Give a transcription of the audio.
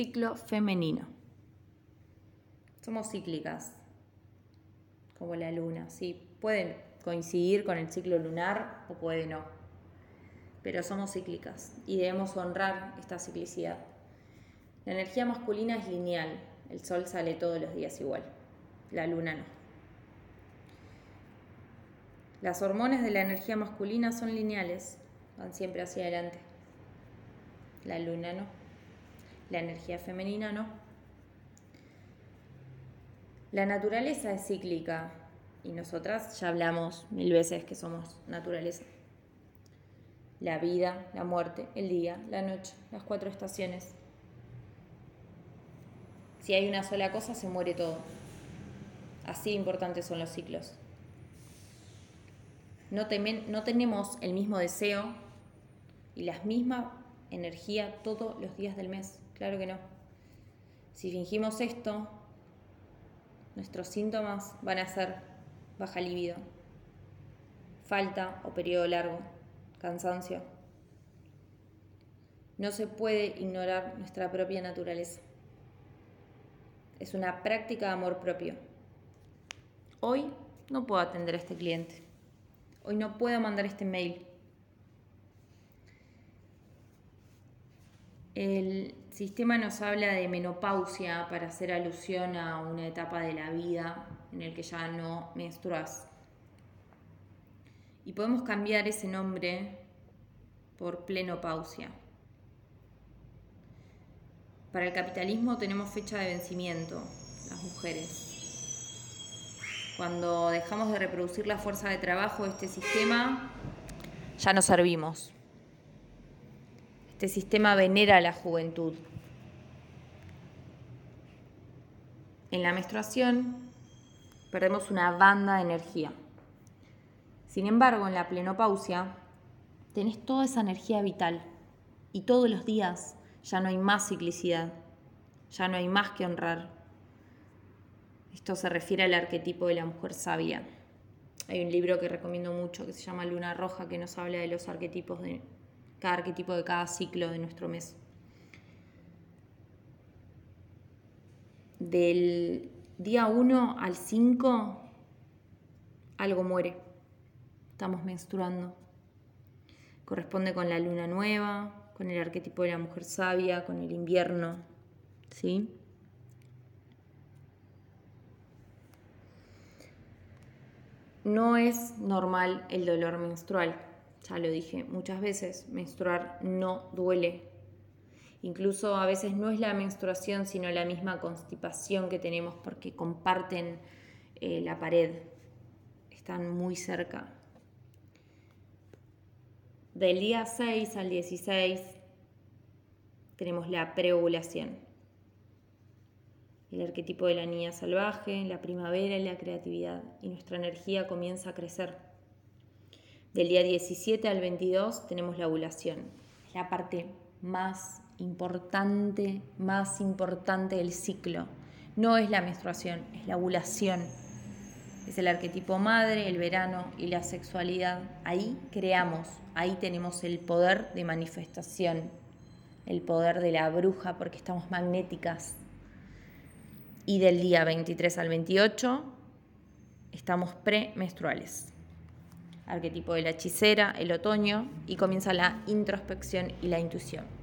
Ciclo femenino. Somos cíclicas, como la luna, sí. Pueden coincidir con el ciclo lunar o puede no. Pero somos cíclicas y debemos honrar esta ciclicidad. La energía masculina es lineal, el sol sale todos los días igual, la luna no. Las hormonas de la energía masculina son lineales, van siempre hacia adelante. La luna no. La energía femenina no. La naturaleza es cíclica y nosotras ya hablamos mil veces que somos naturaleza. La vida, la muerte, el día, la noche, las cuatro estaciones. Si hay una sola cosa, se muere todo. Así importantes son los ciclos. No, no tenemos el mismo deseo y la misma energía todos los días del mes. Claro que no. Si fingimos esto, nuestros síntomas van a ser baja libido, falta o periodo largo, cansancio. No se puede ignorar nuestra propia naturaleza. Es una práctica de amor propio. Hoy no puedo atender a este cliente. Hoy no puedo mandar este mail. El sistema nos habla de menopausia para hacer alusión a una etapa de la vida en el que ya no menstruas. Y podemos cambiar ese nombre por plenopausia. Para el capitalismo tenemos fecha de vencimiento, las mujeres. Cuando dejamos de reproducir la fuerza de trabajo de este sistema, ya no servimos. Este sistema venera a la juventud. En la menstruación perdemos una banda de energía. Sin embargo, en la plenopausia tenés toda esa energía vital y todos los días ya no hay más ciclicidad, ya no hay más que honrar. Esto se refiere al arquetipo de la mujer sabia. Hay un libro que recomiendo mucho que se llama Luna Roja que nos habla de los arquetipos de cada arquetipo de cada ciclo de nuestro mes. Del día 1 al 5 algo muere. Estamos menstruando. Corresponde con la luna nueva, con el arquetipo de la mujer sabia, con el invierno. ¿Sí? No es normal el dolor menstrual ya lo dije muchas veces, menstruar no duele. Incluso a veces no es la menstruación, sino la misma constipación que tenemos porque comparten eh, la pared, están muy cerca. Del día 6 al 16 tenemos la preovulación, el arquetipo de la niña salvaje, la primavera y la creatividad, y nuestra energía comienza a crecer. Del día 17 al 22 tenemos la ovulación. Es la parte más importante, más importante del ciclo. No es la menstruación, es la ovulación. Es el arquetipo madre, el verano y la sexualidad. Ahí creamos, ahí tenemos el poder de manifestación, el poder de la bruja porque estamos magnéticas. Y del día 23 al 28 estamos premenstruales arquetipo de la hechicera, el otoño, y comienza la introspección y la intuición.